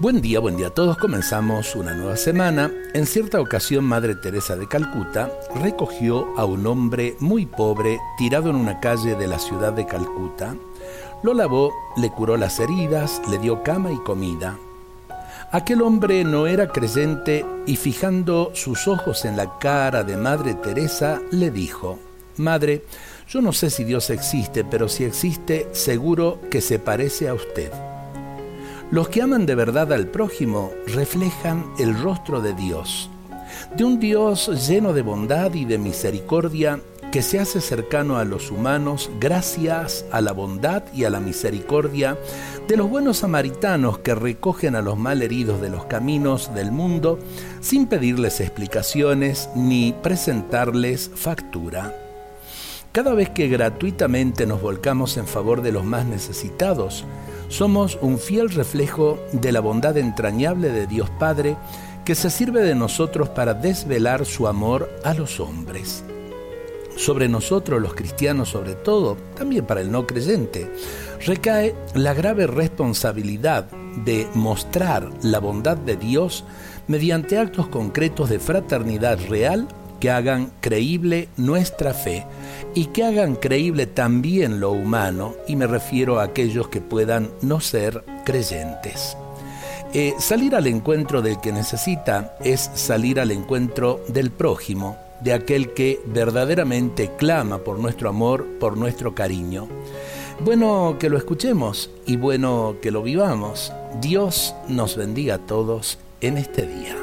Buen día, buen día a todos. Comenzamos una nueva semana. En cierta ocasión, Madre Teresa de Calcuta recogió a un hombre muy pobre tirado en una calle de la ciudad de Calcuta. Lo lavó, le curó las heridas, le dio cama y comida. Aquel hombre no era creyente y fijando sus ojos en la cara de Madre Teresa, le dijo, Madre, yo no sé si Dios existe, pero si existe, seguro que se parece a usted. Los que aman de verdad al prójimo reflejan el rostro de Dios, de un Dios lleno de bondad y de misericordia que se hace cercano a los humanos gracias a la bondad y a la misericordia de los buenos samaritanos que recogen a los malheridos de los caminos del mundo sin pedirles explicaciones ni presentarles factura. Cada vez que gratuitamente nos volcamos en favor de los más necesitados, somos un fiel reflejo de la bondad entrañable de Dios Padre que se sirve de nosotros para desvelar su amor a los hombres. Sobre nosotros los cristianos sobre todo, también para el no creyente, recae la grave responsabilidad de mostrar la bondad de Dios mediante actos concretos de fraternidad real que hagan creíble nuestra fe y que hagan creíble también lo humano, y me refiero a aquellos que puedan no ser creyentes. Eh, salir al encuentro del que necesita es salir al encuentro del prójimo, de aquel que verdaderamente clama por nuestro amor, por nuestro cariño. Bueno que lo escuchemos y bueno que lo vivamos. Dios nos bendiga a todos en este día.